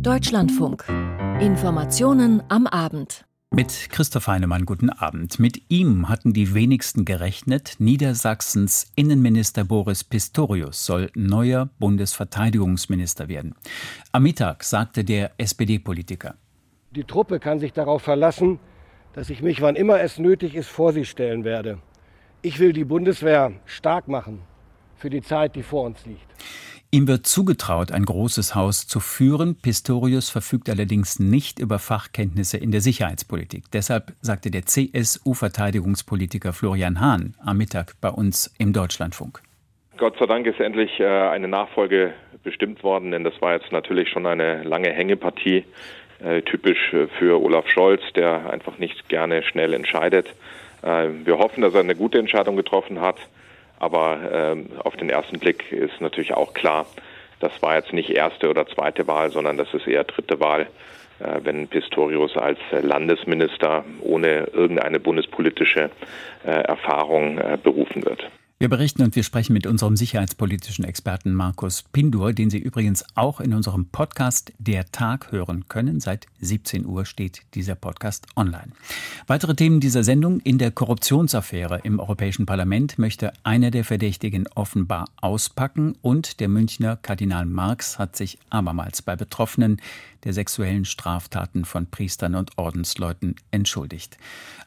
Deutschlandfunk. Informationen am Abend. Mit Christoph Heinemann, guten Abend. Mit ihm hatten die wenigsten gerechnet. Niedersachsens Innenminister Boris Pistorius soll neuer Bundesverteidigungsminister werden. Am Mittag sagte der SPD-Politiker. Die Truppe kann sich darauf verlassen, dass ich mich, wann immer es nötig ist, vor sie stellen werde. Ich will die Bundeswehr stark machen für die Zeit, die vor uns liegt. Ihm wird zugetraut, ein großes Haus zu führen. Pistorius verfügt allerdings nicht über Fachkenntnisse in der Sicherheitspolitik. Deshalb sagte der CSU-Verteidigungspolitiker Florian Hahn am Mittag bei uns im Deutschlandfunk. Gott sei Dank ist endlich äh, eine Nachfolge bestimmt worden, denn das war jetzt natürlich schon eine lange Hängepartie, äh, typisch äh, für Olaf Scholz, der einfach nicht gerne schnell entscheidet. Wir hoffen, dass er eine gute Entscheidung getroffen hat. Aber ähm, auf den ersten Blick ist natürlich auch klar, das war jetzt nicht erste oder zweite Wahl, sondern das ist eher dritte Wahl, äh, wenn Pistorius als Landesminister ohne irgendeine bundespolitische äh, Erfahrung äh, berufen wird. Wir berichten und wir sprechen mit unserem sicherheitspolitischen Experten Markus Pindur, den Sie übrigens auch in unserem Podcast Der Tag hören können. Seit 17 Uhr steht dieser Podcast online. Weitere Themen dieser Sendung. In der Korruptionsaffäre im Europäischen Parlament möchte einer der Verdächtigen offenbar auspacken und der Münchner Kardinal Marx hat sich abermals bei Betroffenen der sexuellen Straftaten von Priestern und Ordensleuten entschuldigt.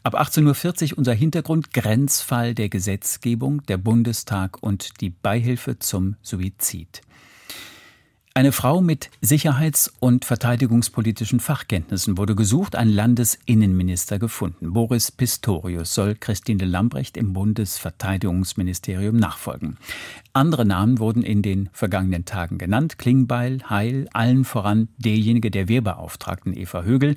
Ab 18.40 Uhr unser Hintergrund Grenzfall der Gesetzgebung, der Bundestag und die Beihilfe zum Suizid. Eine Frau mit sicherheits- und verteidigungspolitischen Fachkenntnissen wurde gesucht, ein Landesinnenminister gefunden. Boris Pistorius soll Christine Lambrecht im Bundesverteidigungsministerium nachfolgen. Andere Namen wurden in den vergangenen Tagen genannt. Klingbeil, Heil, allen voran derjenige der Wehrbeauftragten Eva Högel.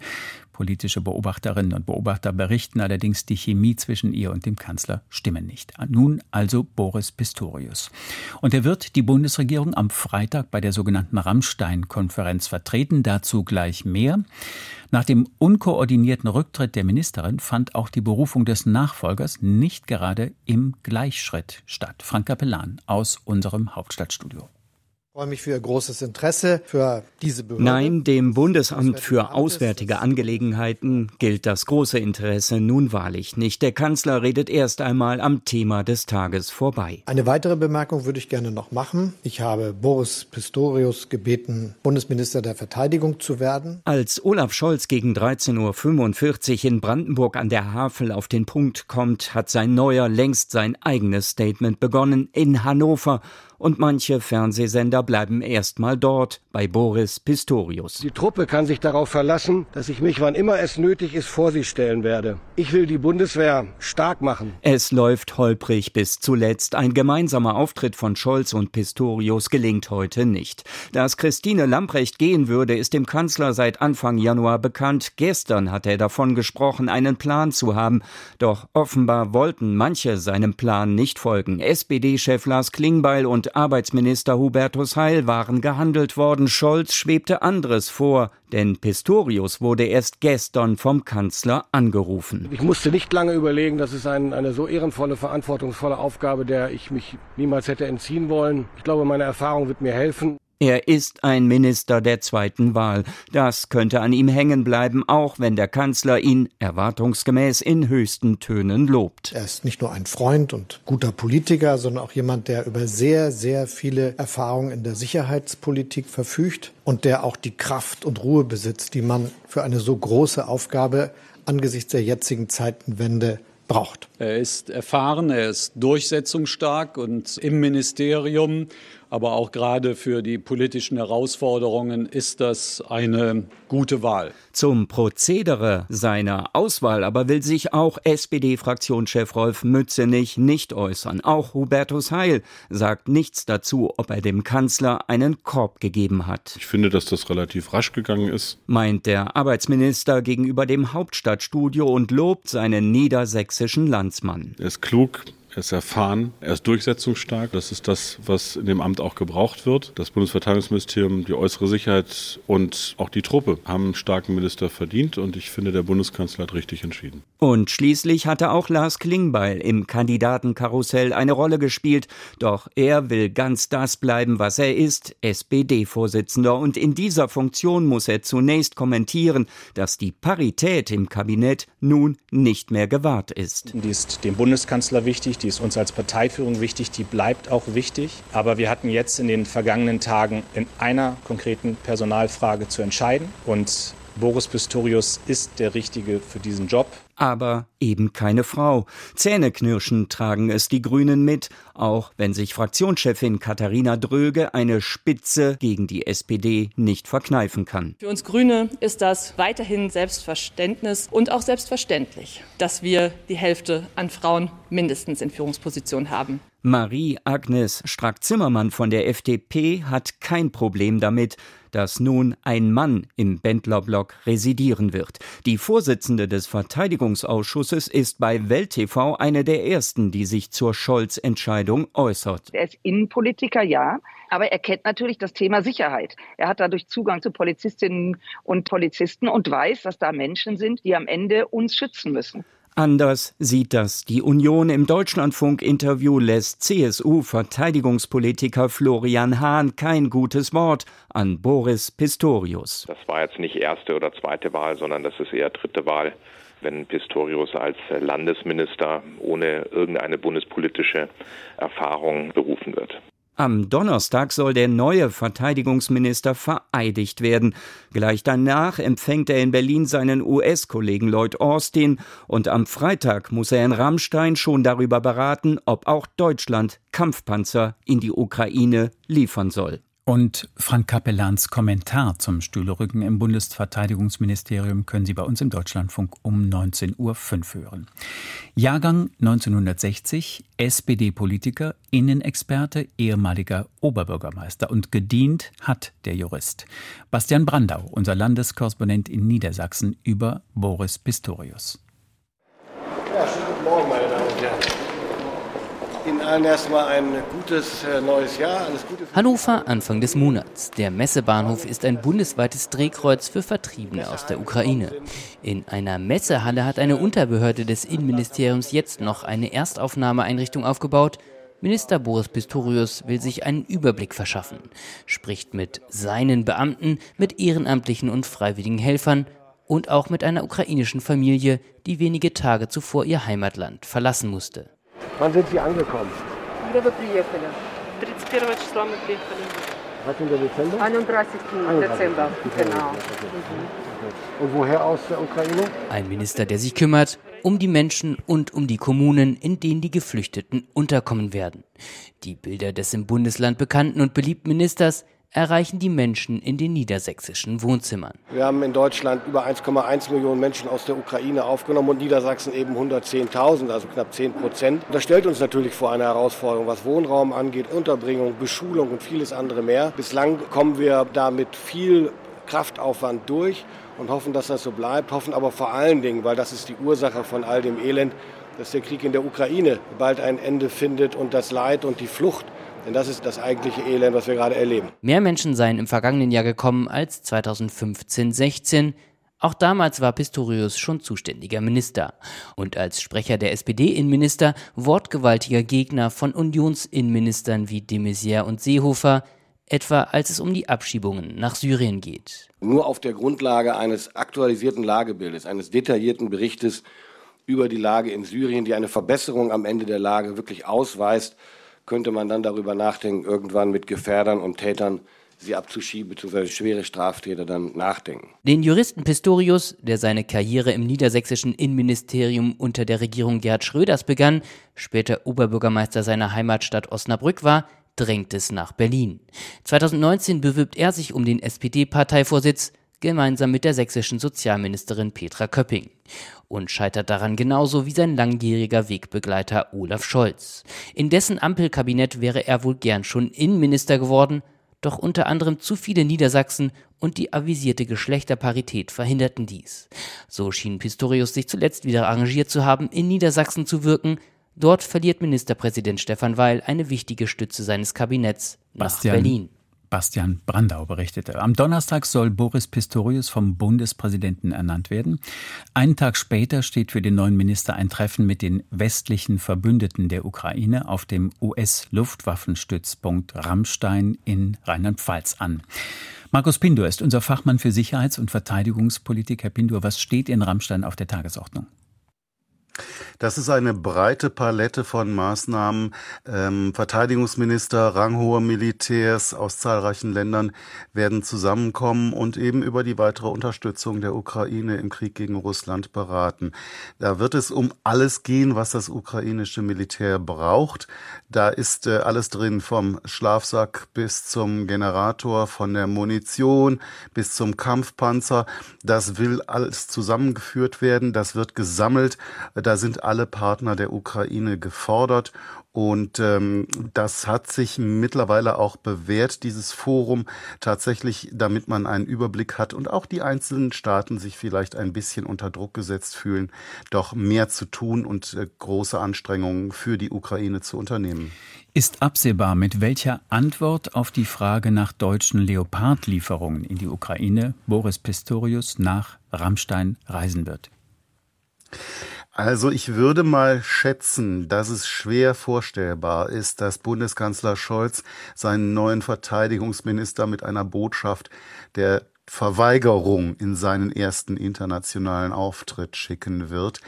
Politische Beobachterinnen und Beobachter berichten allerdings, die Chemie zwischen ihr und dem Kanzler stimme nicht. Nun also Boris Pistorius. Und er wird die Bundesregierung am Freitag bei der sogenannten Rammstein-Konferenz vertreten. Dazu gleich mehr. Nach dem unkoordinierten Rücktritt der Ministerin fand auch die Berufung des Nachfolgers nicht gerade im Gleichschritt statt. Frank Capellan aus unserem Hauptstadtstudio. Ich freue mich für Ihr großes Interesse für diese Behörde. Nein, dem Bundesamt für Auswärtige Angelegenheiten gilt das große Interesse nun wahrlich nicht. Der Kanzler redet erst einmal am Thema des Tages vorbei. Eine weitere Bemerkung würde ich gerne noch machen. Ich habe Boris Pistorius gebeten, Bundesminister der Verteidigung zu werden. Als Olaf Scholz gegen 13.45 Uhr in Brandenburg an der Havel auf den Punkt kommt, hat sein neuer längst sein eigenes Statement begonnen in Hannover und manche Fernsehsender bleiben erstmal dort bei Boris Pistorius. Die Truppe kann sich darauf verlassen, dass ich mich, wann immer es nötig ist, vor sie stellen werde. Ich will die Bundeswehr stark machen. Es läuft holprig bis zuletzt. Ein gemeinsamer Auftritt von Scholz und Pistorius gelingt heute nicht. Dass Christine Lamprecht gehen würde, ist dem Kanzler seit Anfang Januar bekannt. Gestern hat er davon gesprochen, einen Plan zu haben. Doch offenbar wollten manche seinem Plan nicht folgen. SPD-Chef Lars Klingbeil und Arbeitsminister Hubertus Heil waren gehandelt worden. Scholz schwebte anderes vor, denn Pistorius wurde erst gestern vom Kanzler angerufen. Ich musste nicht lange überlegen, das ist ein, eine so ehrenvolle, verantwortungsvolle Aufgabe, der ich mich niemals hätte entziehen wollen. Ich glaube, meine Erfahrung wird mir helfen. Er ist ein Minister der zweiten Wahl. Das könnte an ihm hängen bleiben, auch wenn der Kanzler ihn erwartungsgemäß in höchsten Tönen lobt. Er ist nicht nur ein Freund und guter Politiker, sondern auch jemand, der über sehr, sehr viele Erfahrungen in der Sicherheitspolitik verfügt und der auch die Kraft und Ruhe besitzt, die man für eine so große Aufgabe angesichts der jetzigen Zeitenwende braucht. Er ist erfahren, er ist durchsetzungsstark und im Ministerium aber auch gerade für die politischen Herausforderungen ist das eine gute Wahl. Zum Prozedere seiner Auswahl aber will sich auch SPD-Fraktionschef Rolf Mützenich nicht äußern. Auch Hubertus Heil sagt nichts dazu, ob er dem Kanzler einen Korb gegeben hat. Ich finde, dass das relativ rasch gegangen ist, meint der Arbeitsminister gegenüber dem Hauptstadtstudio und lobt seinen niedersächsischen Landsmann. Er ist klug, er ist erfahren, er ist durchsetzungsstark. Das ist das, was in dem Amt auch gebraucht wird. Das Bundesverteidigungsministerium, die äußere Sicherheit und auch die Truppe haben einen starken Minister verdient und ich finde, der Bundeskanzler hat richtig entschieden. Und schließlich hatte auch Lars Klingbeil im Kandidatenkarussell eine Rolle gespielt, doch er will ganz das bleiben, was er ist, SPD-Vorsitzender und in dieser Funktion muss er zunächst kommentieren, dass die Parität im Kabinett nun nicht mehr gewahrt ist. Die ist dem Bundeskanzler wichtig, die ist uns als Parteiführung wichtig, die bleibt auch wichtig. Aber wir hatten jetzt in den vergangenen Tagen in einer konkreten Personalfrage zu entscheiden und Boris Pistorius ist der Richtige für diesen Job. Aber eben keine Frau. Zähneknirschen tragen es die Grünen mit, auch wenn sich Fraktionschefin Katharina Dröge eine Spitze gegen die SPD nicht verkneifen kann. Für uns Grüne ist das weiterhin Selbstverständnis und auch selbstverständlich, dass wir die Hälfte an Frauen mindestens in Führungspositionen haben. Marie-Agnes Strack-Zimmermann von der FDP hat kein Problem damit, dass nun ein Mann im Bendlerblock residieren wird. Die Vorsitzende des Verteidigungsausschusses ist bei Welt TV eine der ersten, die sich zur Scholz-Entscheidung äußert. Er ist Innenpolitiker, ja, aber er kennt natürlich das Thema Sicherheit. Er hat dadurch Zugang zu Polizistinnen und Polizisten und weiß, dass da Menschen sind, die am Ende uns schützen müssen. Anders sieht das die Union im Deutschlandfunk-Interview lässt CSU-Verteidigungspolitiker Florian Hahn kein gutes Wort an Boris Pistorius. Das war jetzt nicht erste oder zweite Wahl, sondern das ist eher dritte Wahl wenn Pistorius als Landesminister ohne irgendeine bundespolitische Erfahrung berufen wird. Am Donnerstag soll der neue Verteidigungsminister vereidigt werden. Gleich danach empfängt er in Berlin seinen US-Kollegen Lloyd Austin und am Freitag muss er in Rammstein schon darüber beraten, ob auch Deutschland Kampfpanzer in die Ukraine liefern soll. Und Frank Kapellans Kommentar zum Stühlerücken im Bundesverteidigungsministerium können Sie bei uns im Deutschlandfunk um 19.05 Uhr hören. Jahrgang 1960, SPD-Politiker, Innenexperte, ehemaliger Oberbürgermeister und gedient hat der Jurist. Bastian Brandau, unser Landeskorrespondent in Niedersachsen, über Boris Pistorius. Ja, schönen guten Morgen, meine Damen und Herren. Ihnen allen erstmal ein gutes äh, neues Jahr. Alles Gute. Hannover, Anfang des Monats. Der Messebahnhof ist ein bundesweites Drehkreuz für Vertriebene aus der Ukraine. In einer Messehalle hat eine Unterbehörde des Innenministeriums jetzt noch eine Erstaufnahmeeinrichtung aufgebaut. Minister Boris Pistorius will sich einen Überblick verschaffen, spricht mit seinen Beamten, mit ehrenamtlichen und freiwilligen Helfern und auch mit einer ukrainischen Familie, die wenige Tage zuvor ihr Heimatland verlassen musste. Wann sind Sie angekommen? Когда вы приехали? 31 числа мы приехали. 13. Dezember? 31. Dezember, genau. Und woher aus der Ukraine? Ein Minister, der sich kümmert um die Menschen und um die Kommunen, in denen die Geflüchteten unterkommen werden. Die Bilder des im Bundesland bekannten und beliebten Ministers erreichen die Menschen in den niedersächsischen Wohnzimmern. Wir haben in Deutschland über 1,1 Millionen Menschen aus der Ukraine aufgenommen und Niedersachsen eben 110.000, also knapp 10 Prozent. Das stellt uns natürlich vor eine Herausforderung, was Wohnraum angeht, Unterbringung, Beschulung und vieles andere mehr. Bislang kommen wir da mit viel Kraftaufwand durch und hoffen, dass das so bleibt, hoffen aber vor allen Dingen, weil das ist die Ursache von all dem Elend, dass der Krieg in der Ukraine bald ein Ende findet und das Leid und die Flucht denn das ist das eigentliche Elend, was wir gerade erleben. Mehr Menschen seien im vergangenen Jahr gekommen als 2015-16. Auch damals war Pistorius schon zuständiger Minister und als Sprecher der SPD-Innenminister wortgewaltiger Gegner von Unionsinnenministern wie de Maizière und Seehofer, etwa als es um die Abschiebungen nach Syrien geht. Nur auf der Grundlage eines aktualisierten Lagebildes, eines detaillierten Berichtes über die Lage in Syrien, die eine Verbesserung am Ende der Lage wirklich ausweist, könnte man dann darüber nachdenken, irgendwann mit Gefährdern und Tätern sie abzuschieben, bzw. schwere Straftäter dann nachdenken. Den Juristen Pistorius, der seine Karriere im niedersächsischen Innenministerium unter der Regierung Gerhard Schröders begann, später Oberbürgermeister seiner Heimatstadt Osnabrück war, drängt es nach Berlin. 2019 bewirbt er sich um den SPD-Parteivorsitz, gemeinsam mit der sächsischen Sozialministerin Petra Köpping und scheitert daran genauso wie sein langjähriger Wegbegleiter Olaf Scholz. In dessen Ampelkabinett wäre er wohl gern schon Innenminister geworden, doch unter anderem zu viele Niedersachsen und die avisierte Geschlechterparität verhinderten dies. So schien Pistorius sich zuletzt wieder arrangiert zu haben, in Niedersachsen zu wirken, Dort verliert Ministerpräsident Stefan Weil eine wichtige Stütze seines Kabinetts nach Bastian, Berlin. Bastian Brandau berichtete. Am Donnerstag soll Boris Pistorius vom Bundespräsidenten ernannt werden. Einen Tag später steht für den neuen Minister ein Treffen mit den westlichen Verbündeten der Ukraine auf dem US-Luftwaffenstützpunkt Rammstein in Rheinland-Pfalz an. Markus Pindur ist unser Fachmann für Sicherheits- und Verteidigungspolitik. Herr Pindur, was steht in Rammstein auf der Tagesordnung? Das ist eine breite Palette von Maßnahmen. Ähm, Verteidigungsminister, ranghohe Militärs aus zahlreichen Ländern werden zusammenkommen und eben über die weitere Unterstützung der Ukraine im Krieg gegen Russland beraten. Da wird es um alles gehen, was das ukrainische Militär braucht. Da ist äh, alles drin, vom Schlafsack bis zum Generator, von der Munition bis zum Kampfpanzer. Das will alles zusammengeführt werden. Das wird gesammelt. Da sind alle Partner der Ukraine gefordert. Und ähm, das hat sich mittlerweile auch bewährt, dieses Forum, tatsächlich, damit man einen Überblick hat und auch die einzelnen Staaten sich vielleicht ein bisschen unter Druck gesetzt fühlen, doch mehr zu tun und äh, große Anstrengungen für die Ukraine zu unternehmen. Ist absehbar, mit welcher Antwort auf die Frage nach deutschen Leopardlieferungen in die Ukraine Boris Pistorius nach Rammstein reisen wird? Also ich würde mal schätzen, dass es schwer vorstellbar ist, dass Bundeskanzler Scholz seinen neuen Verteidigungsminister mit einer Botschaft der Verweigerung in seinen ersten internationalen Auftritt schicken wird.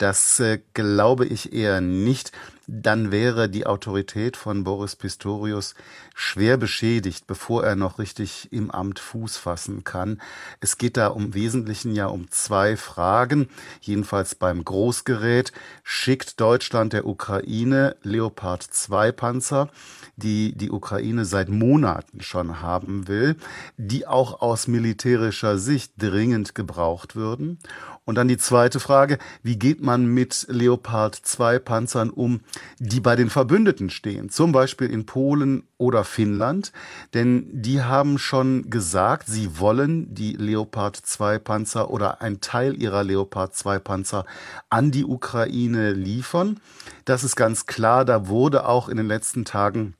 Das äh, glaube ich eher nicht. Dann wäre die Autorität von Boris Pistorius schwer beschädigt, bevor er noch richtig im Amt Fuß fassen kann. Es geht da im Wesentlichen ja um zwei Fragen. Jedenfalls beim Großgerät schickt Deutschland der Ukraine Leopard 2 Panzer, die die Ukraine seit Monaten schon haben will, die auch aus militärischer Sicht dringend gebraucht würden. Und dann die zweite Frage, wie geht man mit Leopard 2 Panzern um, die bei den Verbündeten stehen, zum Beispiel in Polen oder Finnland, denn die haben schon gesagt, sie wollen die Leopard 2 Panzer oder ein Teil ihrer Leopard 2 Panzer an die Ukraine liefern. Das ist ganz klar, da wurde auch in den letzten Tagen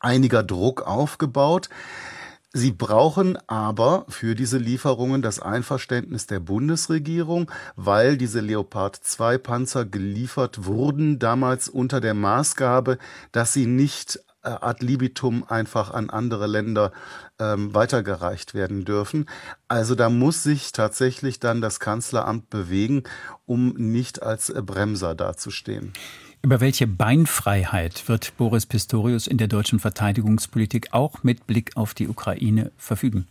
einiger Druck aufgebaut. Sie brauchen aber für diese Lieferungen das Einverständnis der Bundesregierung, weil diese Leopard 2 Panzer geliefert wurden damals unter der Maßgabe, dass sie nicht äh, ad libitum einfach an andere Länder ähm, weitergereicht werden dürfen. Also da muss sich tatsächlich dann das Kanzleramt bewegen, um nicht als Bremser dazustehen. Über welche Beinfreiheit wird Boris Pistorius in der deutschen Verteidigungspolitik auch mit Blick auf die Ukraine verfügen?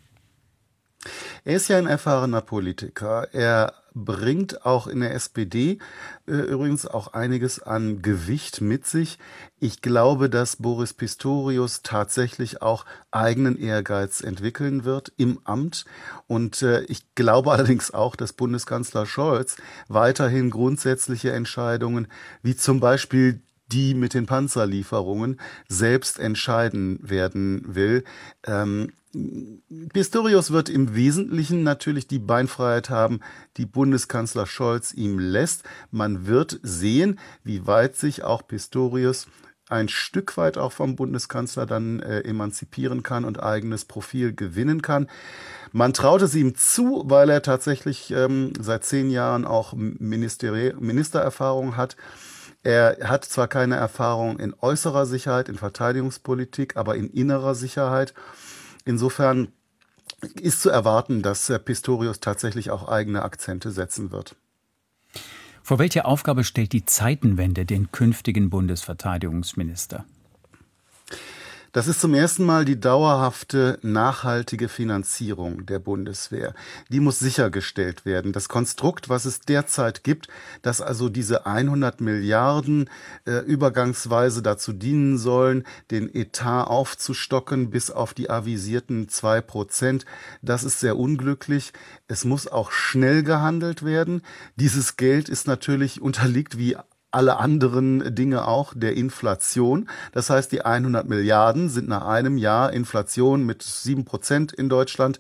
Er ist ja ein erfahrener Politiker. Er bringt auch in der SPD äh, übrigens auch einiges an Gewicht mit sich. Ich glaube, dass Boris Pistorius tatsächlich auch eigenen Ehrgeiz entwickeln wird im Amt. Und äh, ich glaube allerdings auch, dass Bundeskanzler Scholz weiterhin grundsätzliche Entscheidungen wie zum Beispiel die mit den Panzerlieferungen selbst entscheiden werden will. Ähm, Pistorius wird im Wesentlichen natürlich die Beinfreiheit haben, die Bundeskanzler Scholz ihm lässt. Man wird sehen, wie weit sich auch Pistorius ein Stück weit auch vom Bundeskanzler dann äh, emanzipieren kann und eigenes Profil gewinnen kann. Man traut es ihm zu, weil er tatsächlich ähm, seit zehn Jahren auch Ministeri Ministererfahrung hat. Er hat zwar keine Erfahrung in äußerer Sicherheit, in Verteidigungspolitik, aber in innerer Sicherheit. Insofern ist zu erwarten, dass Pistorius tatsächlich auch eigene Akzente setzen wird. Vor welche Aufgabe stellt die Zeitenwende den künftigen Bundesverteidigungsminister? Das ist zum ersten Mal die dauerhafte, nachhaltige Finanzierung der Bundeswehr. Die muss sichergestellt werden. Das Konstrukt, was es derzeit gibt, dass also diese 100 Milliarden äh, übergangsweise dazu dienen sollen, den Etat aufzustocken bis auf die avisierten zwei Prozent, das ist sehr unglücklich. Es muss auch schnell gehandelt werden. Dieses Geld ist natürlich unterliegt wie alle anderen Dinge auch der Inflation. Das heißt, die 100 Milliarden sind nach einem Jahr Inflation mit sieben Prozent in Deutschland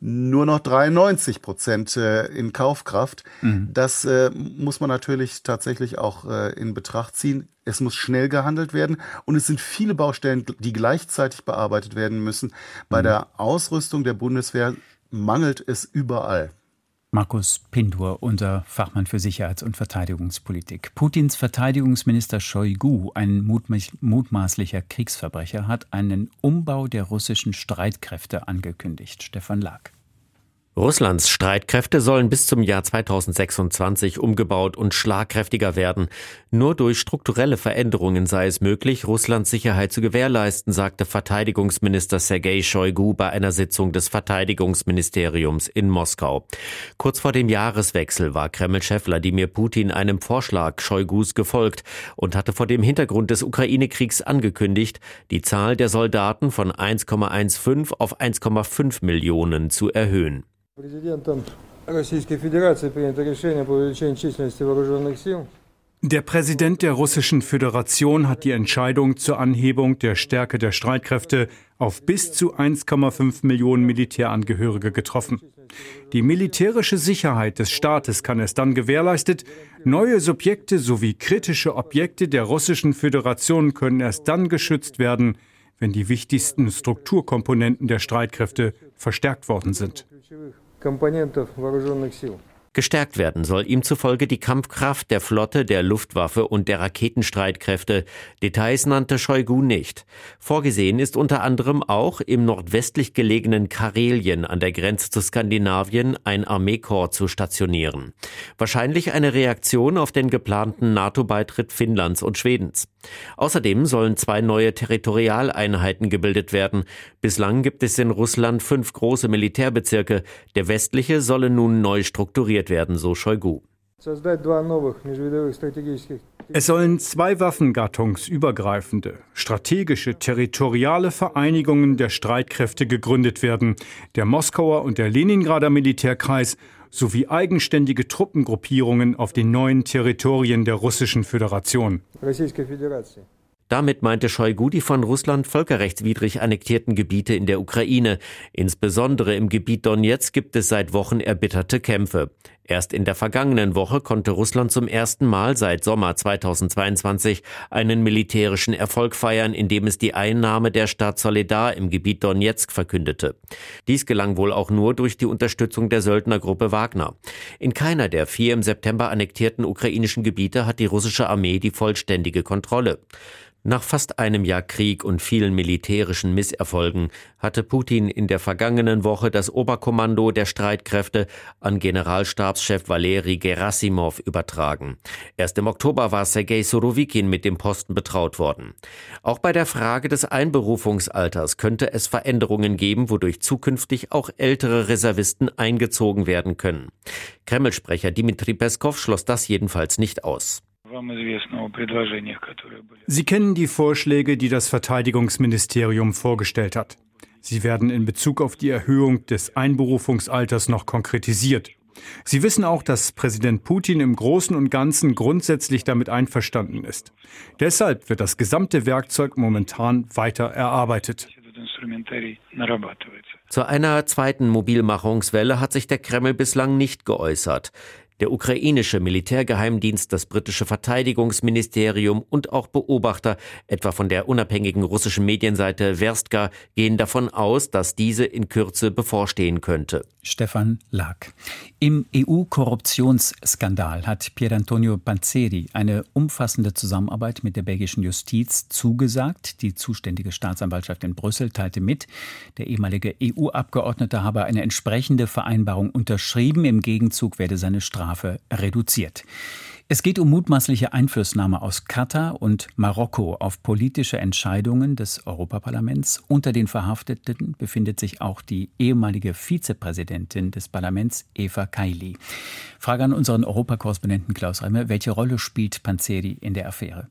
nur noch 93 Prozent äh, in Kaufkraft. Mhm. Das äh, muss man natürlich tatsächlich auch äh, in Betracht ziehen. Es muss schnell gehandelt werden und es sind viele Baustellen, die gleichzeitig bearbeitet werden müssen. Bei mhm. der Ausrüstung der Bundeswehr mangelt es überall. Markus Pindur, unser Fachmann für Sicherheits- und Verteidigungspolitik. Putins Verteidigungsminister Shoigu, ein mutmaßlicher Kriegsverbrecher, hat einen Umbau der russischen Streitkräfte angekündigt. Stefan Lag. Russlands Streitkräfte sollen bis zum Jahr 2026 umgebaut und schlagkräftiger werden. Nur durch strukturelle Veränderungen sei es möglich, Russlands Sicherheit zu gewährleisten, sagte Verteidigungsminister Sergei Shoigu bei einer Sitzung des Verteidigungsministeriums in Moskau. Kurz vor dem Jahreswechsel war Kreml-Chef Wladimir Putin einem Vorschlag Shoigus gefolgt und hatte vor dem Hintergrund des Ukraine-Kriegs angekündigt, die Zahl der Soldaten von 1,15 auf 1,5 Millionen zu erhöhen. Der Präsident der Russischen Föderation hat die Entscheidung zur Anhebung der Stärke der Streitkräfte auf bis zu 1,5 Millionen Militärangehörige getroffen. Die militärische Sicherheit des Staates kann es dann gewährleistet, neue Subjekte sowie kritische Objekte der Russischen Föderation können erst dann geschützt werden, wenn die wichtigsten Strukturkomponenten der Streitkräfte verstärkt worden sind компонентов вооруженных сил. Gestärkt werden soll ihm zufolge die Kampfkraft der Flotte, der Luftwaffe und der Raketenstreitkräfte. Details nannte Shoigu nicht. Vorgesehen ist unter anderem auch im nordwestlich gelegenen Karelien an der Grenze zu Skandinavien ein Armeekorps zu stationieren. Wahrscheinlich eine Reaktion auf den geplanten NATO-Beitritt Finnlands und Schwedens. Außerdem sollen zwei neue Territorialeinheiten gebildet werden. Bislang gibt es in Russland fünf große Militärbezirke. Der westliche solle nun neu strukturiert werden, so Shoigu. Es sollen zwei waffengattungsübergreifende, strategische, territoriale Vereinigungen der Streitkräfte gegründet werden, der Moskauer und der Leningrader Militärkreis sowie eigenständige Truppengruppierungen auf den neuen Territorien der Russischen Föderation. Damit meinte Shoigu die von Russland völkerrechtswidrig annektierten Gebiete in der Ukraine. Insbesondere im Gebiet Donetsk gibt es seit Wochen erbitterte Kämpfe. Erst in der vergangenen Woche konnte Russland zum ersten Mal seit Sommer 2022 einen militärischen Erfolg feiern, indem es die Einnahme der Stadt Soledar im Gebiet Donetsk verkündete. Dies gelang wohl auch nur durch die Unterstützung der Söldnergruppe Wagner. In keiner der vier im September annektierten ukrainischen Gebiete hat die russische Armee die vollständige Kontrolle. Nach fast einem Jahr Krieg und vielen militärischen Misserfolgen hatte Putin in der vergangenen Woche das Oberkommando der Streitkräfte an Generalstabschef Valeri Gerasimov übertragen. Erst im Oktober war Sergei Surovikin mit dem Posten betraut worden. Auch bei der Frage des Einberufungsalters könnte es Veränderungen geben, wodurch zukünftig auch ältere Reservisten eingezogen werden können. Kreml-Sprecher Dmitri Peskov schloss das jedenfalls nicht aus. Sie kennen die Vorschläge, die das Verteidigungsministerium vorgestellt hat. Sie werden in Bezug auf die Erhöhung des Einberufungsalters noch konkretisiert. Sie wissen auch, dass Präsident Putin im Großen und Ganzen grundsätzlich damit einverstanden ist. Deshalb wird das gesamte Werkzeug momentan weiter erarbeitet. Zu einer zweiten Mobilmachungswelle hat sich der Kreml bislang nicht geäußert. Der ukrainische Militärgeheimdienst, das britische Verteidigungsministerium und auch Beobachter, etwa von der unabhängigen russischen Medienseite Verstka, gehen davon aus, dass diese in Kürze bevorstehen könnte. Stefan Lack. Im EU-Korruptionsskandal hat Pierantonio Panzeri eine umfassende Zusammenarbeit mit der belgischen Justiz zugesagt. Die zuständige Staatsanwaltschaft in Brüssel teilte mit, der ehemalige EU-Abgeordnete habe eine entsprechende Vereinbarung unterschrieben. Im Gegenzug werde seine Strafe reduziert. Es geht um mutmaßliche Einflussnahme aus Katar und Marokko auf politische Entscheidungen des Europaparlaments. Unter den Verhafteten befindet sich auch die ehemalige Vizepräsidentin des Parlaments, Eva Kaili. Frage an unseren Europakorrespondenten Klaus Reimer. Welche Rolle spielt Panzeri in der Affäre?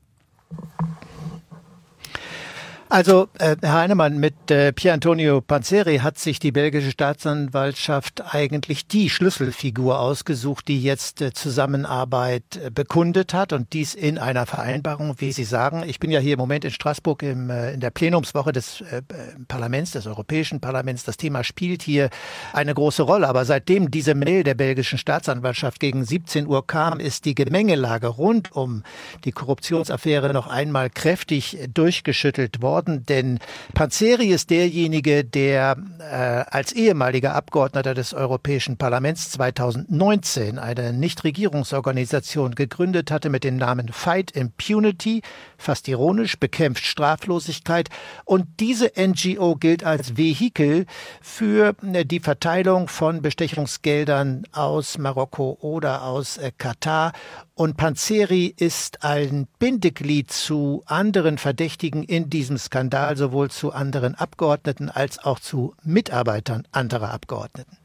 Also, äh, Herr Heinemann, mit äh, Pier Antonio Panzeri hat sich die belgische Staatsanwaltschaft eigentlich die Schlüsselfigur ausgesucht, die jetzt äh, Zusammenarbeit äh, bekundet hat und dies in einer Vereinbarung, wie Sie sagen. Ich bin ja hier im Moment in Straßburg im, äh, in der Plenumswoche des äh, Parlaments, des Europäischen Parlaments. Das Thema spielt hier eine große Rolle. Aber seitdem diese Mail der belgischen Staatsanwaltschaft gegen 17 Uhr kam, ist die Gemengelage rund um die Korruptionsaffäre noch einmal kräftig durchgeschüttelt worden worden, denn Panzeri ist derjenige, der äh, als ehemaliger Abgeordneter des Europäischen Parlaments 2019 eine Nichtregierungsorganisation gegründet hatte mit dem Namen Fight Impunity, fast ironisch, bekämpft Straflosigkeit. Und diese NGO gilt als Vehikel für äh, die Verteilung von Bestechungsgeldern aus Marokko oder aus äh, Katar und Panzeri ist ein Bindeglied zu anderen Verdächtigen in diesem Skandal, sowohl zu anderen Abgeordneten als auch zu Mitarbeitern anderer Abgeordneten.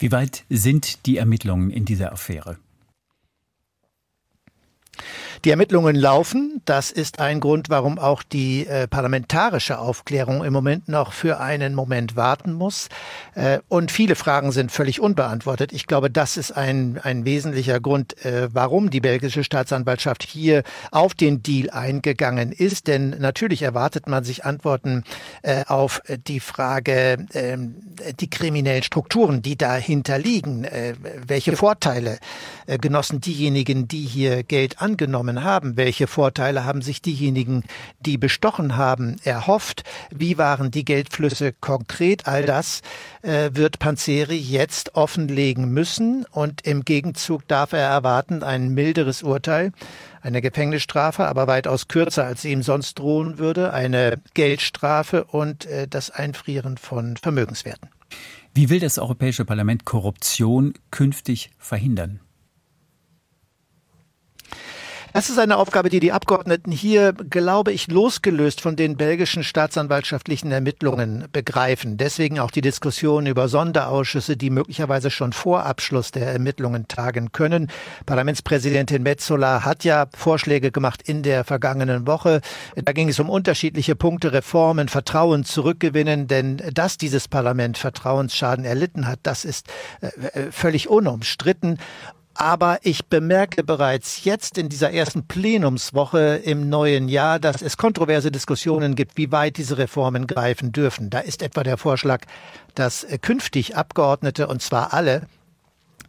Wie weit sind die Ermittlungen in dieser Affäre? Die Ermittlungen laufen. Das ist ein Grund, warum auch die äh, parlamentarische Aufklärung im Moment noch für einen Moment warten muss. Äh, und viele Fragen sind völlig unbeantwortet. Ich glaube, das ist ein, ein wesentlicher Grund, äh, warum die belgische Staatsanwaltschaft hier auf den Deal eingegangen ist. Denn natürlich erwartet man sich Antworten äh, auf die Frage, ähm, die kriminellen Strukturen, die dahinter liegen. Äh, welche Vorteile äh, genossen diejenigen, die hier Geld angenommen bekommen haben? Welche Vorteile haben sich diejenigen, die bestochen haben, erhofft? Wie waren die Geldflüsse konkret? All das äh, wird Panzeri jetzt offenlegen müssen und im Gegenzug darf er erwarten ein milderes Urteil eine Gefängnisstrafe, aber weitaus kürzer, als sie ihm sonst drohen würde, eine Geldstrafe und äh, das Einfrieren von Vermögenswerten. Wie will das Europäische Parlament Korruption künftig verhindern? Das ist eine Aufgabe, die die Abgeordneten hier, glaube ich, losgelöst von den belgischen staatsanwaltschaftlichen Ermittlungen begreifen. Deswegen auch die Diskussion über Sonderausschüsse, die möglicherweise schon vor Abschluss der Ermittlungen tagen können. Parlamentspräsidentin Metzola hat ja Vorschläge gemacht in der vergangenen Woche. Da ging es um unterschiedliche Punkte, Reformen, Vertrauen zurückgewinnen, denn dass dieses Parlament Vertrauensschaden erlitten hat, das ist äh, äh, völlig unumstritten. Aber ich bemerke bereits jetzt in dieser ersten Plenumswoche im neuen Jahr, dass es kontroverse Diskussionen gibt, wie weit diese Reformen greifen dürfen. Da ist etwa der Vorschlag, dass künftig Abgeordnete, und zwar alle, äh,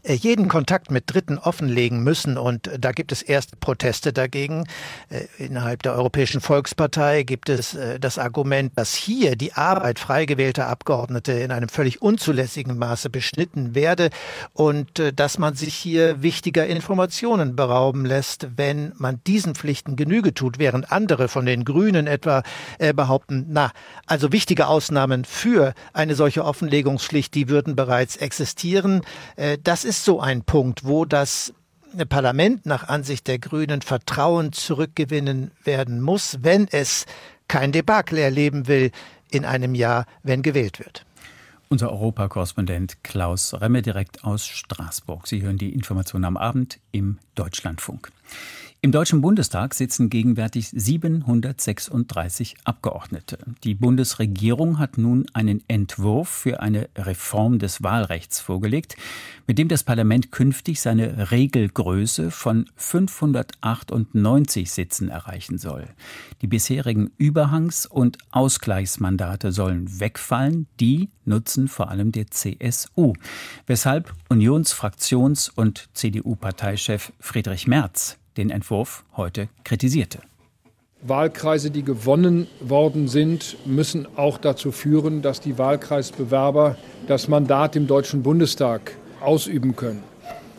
jeden Kontakt mit Dritten offenlegen müssen. Und da gibt es erste Proteste dagegen. Äh, innerhalb der Europäischen Volkspartei gibt es äh, das Argument, dass hier die Arbeit frei gewählter Abgeordnete in einem völlig unzulässigen Maße beschnitten werde und dass man sich hier wichtiger Informationen berauben lässt, wenn man diesen Pflichten Genüge tut, während andere von den Grünen etwa behaupten, na, also wichtige Ausnahmen für eine solche Offenlegungspflicht, die würden bereits existieren. Das so ein Punkt, wo das Parlament nach Ansicht der Grünen Vertrauen zurückgewinnen werden muss, wenn es kein Debakel erleben will in einem Jahr, wenn gewählt wird. Unser Europakorrespondent Klaus Remme direkt aus Straßburg. Sie hören die Information am Abend im Deutschlandfunk. Im Deutschen Bundestag sitzen gegenwärtig 736 Abgeordnete. Die Bundesregierung hat nun einen Entwurf für eine Reform des Wahlrechts vorgelegt, mit dem das Parlament künftig seine Regelgröße von 598 Sitzen erreichen soll. Die bisherigen Überhangs- und Ausgleichsmandate sollen wegfallen. Die nutzen vor allem der CSU, weshalb Unionsfraktions- und CDU-Parteichef Friedrich Merz den Entwurf heute kritisierte. Wahlkreise, die gewonnen worden sind, müssen auch dazu führen, dass die Wahlkreisbewerber das Mandat im Deutschen Bundestag ausüben können.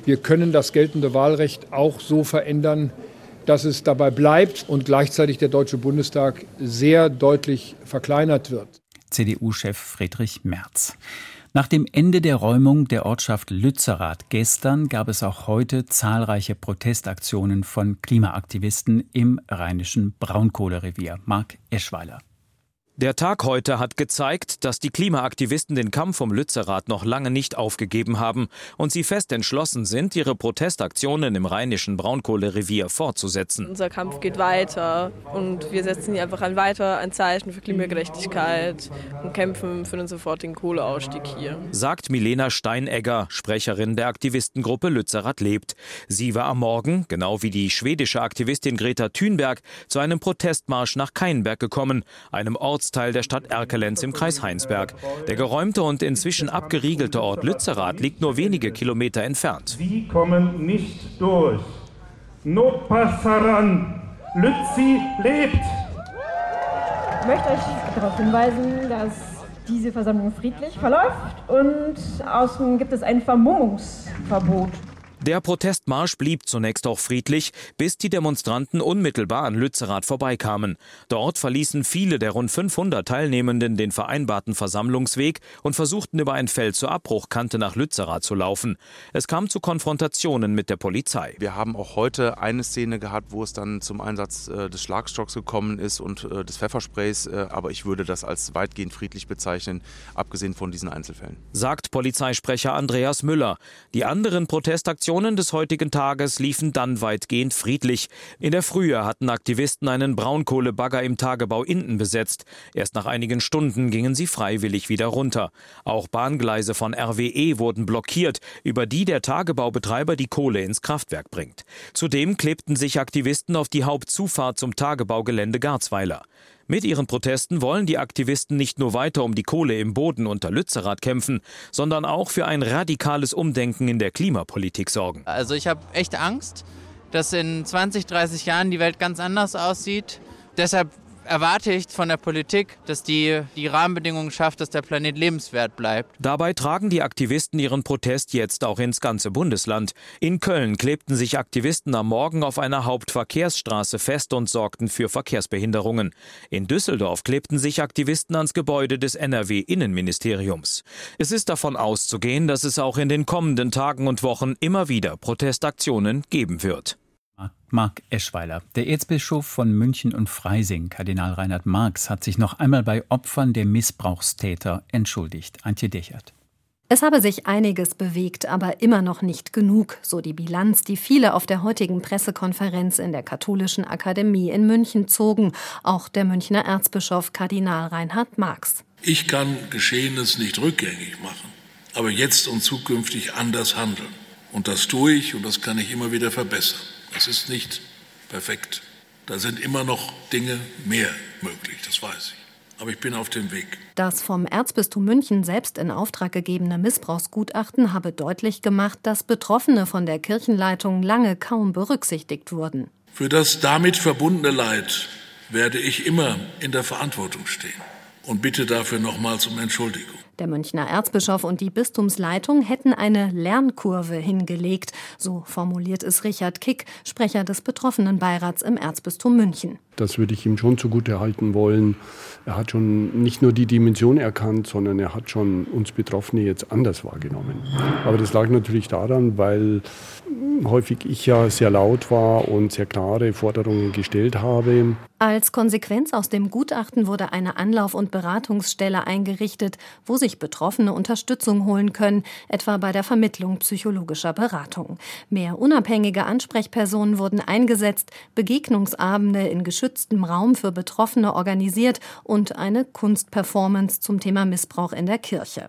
Wir können das geltende Wahlrecht auch so verändern, dass es dabei bleibt und gleichzeitig der Deutsche Bundestag sehr deutlich verkleinert wird. CDU-Chef Friedrich Merz. Nach dem Ende der Räumung der Ortschaft Lützerath gestern gab es auch heute zahlreiche Protestaktionen von Klimaaktivisten im rheinischen Braunkohlerevier. Mark Eschweiler. Der Tag heute hat gezeigt, dass die Klimaaktivisten den Kampf um Lützerath noch lange nicht aufgegeben haben und sie fest entschlossen sind, ihre Protestaktionen im rheinischen Braunkohlerevier fortzusetzen. Unser Kampf geht weiter und wir setzen hier einfach ein weiter ein Zeichen für Klimagerechtigkeit und kämpfen für den sofortigen Kohleausstieg hier. Sagt Milena Steinegger, Sprecherin der Aktivistengruppe Lützerath lebt. Sie war am Morgen, genau wie die schwedische Aktivistin Greta Thunberg, zu einem Protestmarsch nach Keinberg gekommen, einem Ort Ortsteil der Stadt Erkelenz im Kreis Heinsberg. Der geräumte und inzwischen abgeriegelte Ort Lützerath liegt nur wenige Kilometer entfernt. Sie kommen nicht durch. No passaran. Lützi lebt! Ich möchte euch darauf hinweisen, dass diese Versammlung friedlich verläuft und außen gibt es ein Vermummungsverbot. Der Protestmarsch blieb zunächst auch friedlich, bis die Demonstranten unmittelbar an Lützerath vorbeikamen. Dort verließen viele der rund 500 Teilnehmenden den vereinbarten Versammlungsweg und versuchten über ein Feld zur Abbruchkante nach Lützerath zu laufen. Es kam zu Konfrontationen mit der Polizei. Wir haben auch heute eine Szene gehabt, wo es dann zum Einsatz äh, des Schlagstocks gekommen ist und äh, des Pfeffersprays, äh, aber ich würde das als weitgehend friedlich bezeichnen, abgesehen von diesen Einzelfällen. Sagt Polizeisprecher Andreas Müller. Die anderen Protestaktionen Aktionen des heutigen Tages liefen dann weitgehend friedlich. In der Frühe hatten Aktivisten einen Braunkohlebagger im Tagebau Inden besetzt. Erst nach einigen Stunden gingen sie freiwillig wieder runter. Auch Bahngleise von RWE wurden blockiert, über die der Tagebaubetreiber die Kohle ins Kraftwerk bringt. Zudem klebten sich Aktivisten auf die Hauptzufahrt zum Tagebaugelände Garzweiler. Mit ihren Protesten wollen die Aktivisten nicht nur weiter um die Kohle im Boden unter Lützerath kämpfen, sondern auch für ein radikales Umdenken in der Klimapolitik sorgen. Also ich habe echt Angst, dass in 20, 30 Jahren die Welt ganz anders aussieht. Deshalb erwarte ich von der Politik, dass die die Rahmenbedingungen schafft, dass der Planet lebenswert bleibt. Dabei tragen die Aktivisten ihren Protest jetzt auch ins ganze Bundesland. In Köln klebten sich Aktivisten am Morgen auf einer Hauptverkehrsstraße fest und sorgten für Verkehrsbehinderungen. In Düsseldorf klebten sich Aktivisten ans Gebäude des NRW-Innenministeriums. Es ist davon auszugehen, dass es auch in den kommenden Tagen und Wochen immer wieder Protestaktionen geben wird. Mark Eschweiler. Der Erzbischof von München und Freising, Kardinal Reinhard Marx, hat sich noch einmal bei Opfern der Missbrauchstäter entschuldigt. Antje Dechert. Es habe sich einiges bewegt, aber immer noch nicht genug, so die Bilanz, die viele auf der heutigen Pressekonferenz in der Katholischen Akademie in München zogen, auch der Münchner Erzbischof Kardinal Reinhard Marx. Ich kann Geschehenes nicht rückgängig machen, aber jetzt und zukünftig anders handeln. Und das tue ich und das kann ich immer wieder verbessern. Es ist nicht perfekt. Da sind immer noch Dinge mehr möglich, das weiß ich. Aber ich bin auf dem Weg. Das vom Erzbistum München selbst in Auftrag gegebene Missbrauchsgutachten habe deutlich gemacht, dass Betroffene von der Kirchenleitung lange kaum berücksichtigt wurden. Für das damit verbundene Leid werde ich immer in der Verantwortung stehen und bitte dafür nochmals um Entschuldigung. Der Münchner Erzbischof und die Bistumsleitung hätten eine Lernkurve hingelegt, so formuliert es Richard Kick, Sprecher des Betroffenenbeirats im Erzbistum München. Das würde ich ihm schon zugute halten wollen. Er hat schon nicht nur die Dimension erkannt, sondern er hat schon uns Betroffene jetzt anders wahrgenommen. Aber das lag natürlich daran, weil häufig ich ja sehr laut war und sehr klare Forderungen gestellt habe. Als Konsequenz aus dem Gutachten wurde eine Anlauf- und Beratungsstelle eingerichtet, wo sich Betroffene Unterstützung holen können, etwa bei der Vermittlung psychologischer Beratung. Mehr unabhängige Ansprechpersonen wurden eingesetzt, Begegnungsabende in geschütztem Raum für Betroffene organisiert und eine Kunstperformance zum Thema Missbrauch in der Kirche.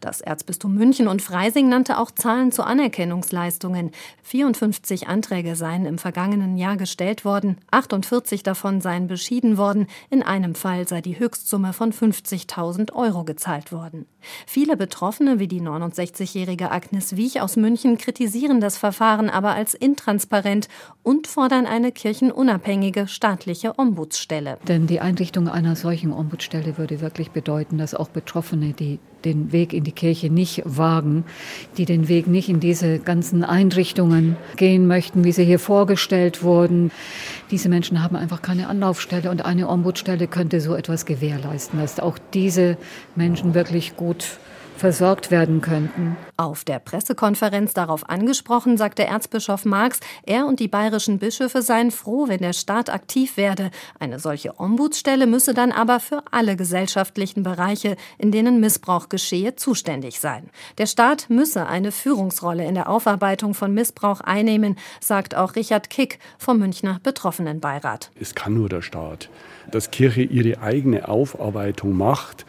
Das Erzbistum München und Freising nannte auch Zahlen zu Anerkennungsleistungen. 54 Anträge seien im vergangenen Jahr gestellt worden, 48 davon seien beschieden worden, in einem Fall sei die Höchstsumme von 50.000 Euro gezahlt worden. Viele Betroffene, wie die 69-jährige Agnes Wiech aus München, kritisieren das Verfahren aber als intransparent und fordern eine kirchenunabhängige staatliche Ombudsstelle. Denn die Einrichtung einer solchen Ombudsstelle würde wirklich bedeuten, dass auch Betroffene, die den Weg in die Kirche nicht wagen, die den Weg nicht in diese ganzen Einrichtungen gehen möchten, wie sie hier vorgestellt wurden. Diese Menschen haben einfach keine Anlaufstelle und eine Ombudsstelle könnte so etwas gewährleisten, dass auch diese Menschen wirklich gut versorgt werden könnten. Auf der Pressekonferenz darauf angesprochen, sagte Erzbischof Marx, er und die bayerischen Bischöfe seien froh, wenn der Staat aktiv werde. Eine solche Ombudsstelle müsse dann aber für alle gesellschaftlichen Bereiche, in denen Missbrauch geschehe, zuständig sein. Der Staat müsse eine Führungsrolle in der Aufarbeitung von Missbrauch einnehmen, sagt auch Richard Kick vom Münchner Betroffenenbeirat. Es kann nur der Staat. Dass Kirche ihre eigene Aufarbeitung macht,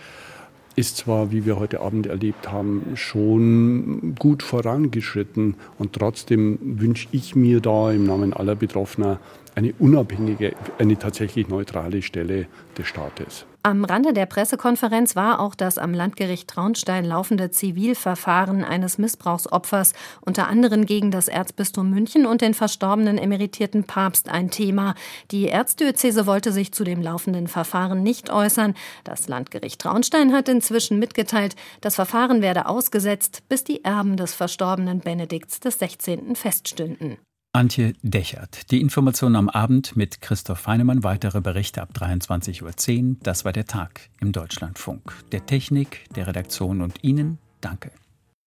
ist zwar, wie wir heute Abend erlebt haben, schon gut vorangeschritten und trotzdem wünsche ich mir da im Namen aller Betroffener eine unabhängige, eine tatsächlich neutrale Stelle des Staates. Am Rande der Pressekonferenz war auch das am Landgericht Traunstein laufende Zivilverfahren eines Missbrauchsopfers, unter anderem gegen das Erzbistum München und den verstorbenen emeritierten Papst, ein Thema. Die Erzdiözese wollte sich zu dem laufenden Verfahren nicht äußern. Das Landgericht Traunstein hat inzwischen mitgeteilt, das Verfahren werde ausgesetzt, bis die Erben des verstorbenen Benedikts des 16. feststünden. Antje Dechert. Die Information am Abend mit Christoph Heinemann. Weitere Berichte ab 23.10 Uhr. Das war der Tag im Deutschlandfunk. Der Technik, der Redaktion und Ihnen danke.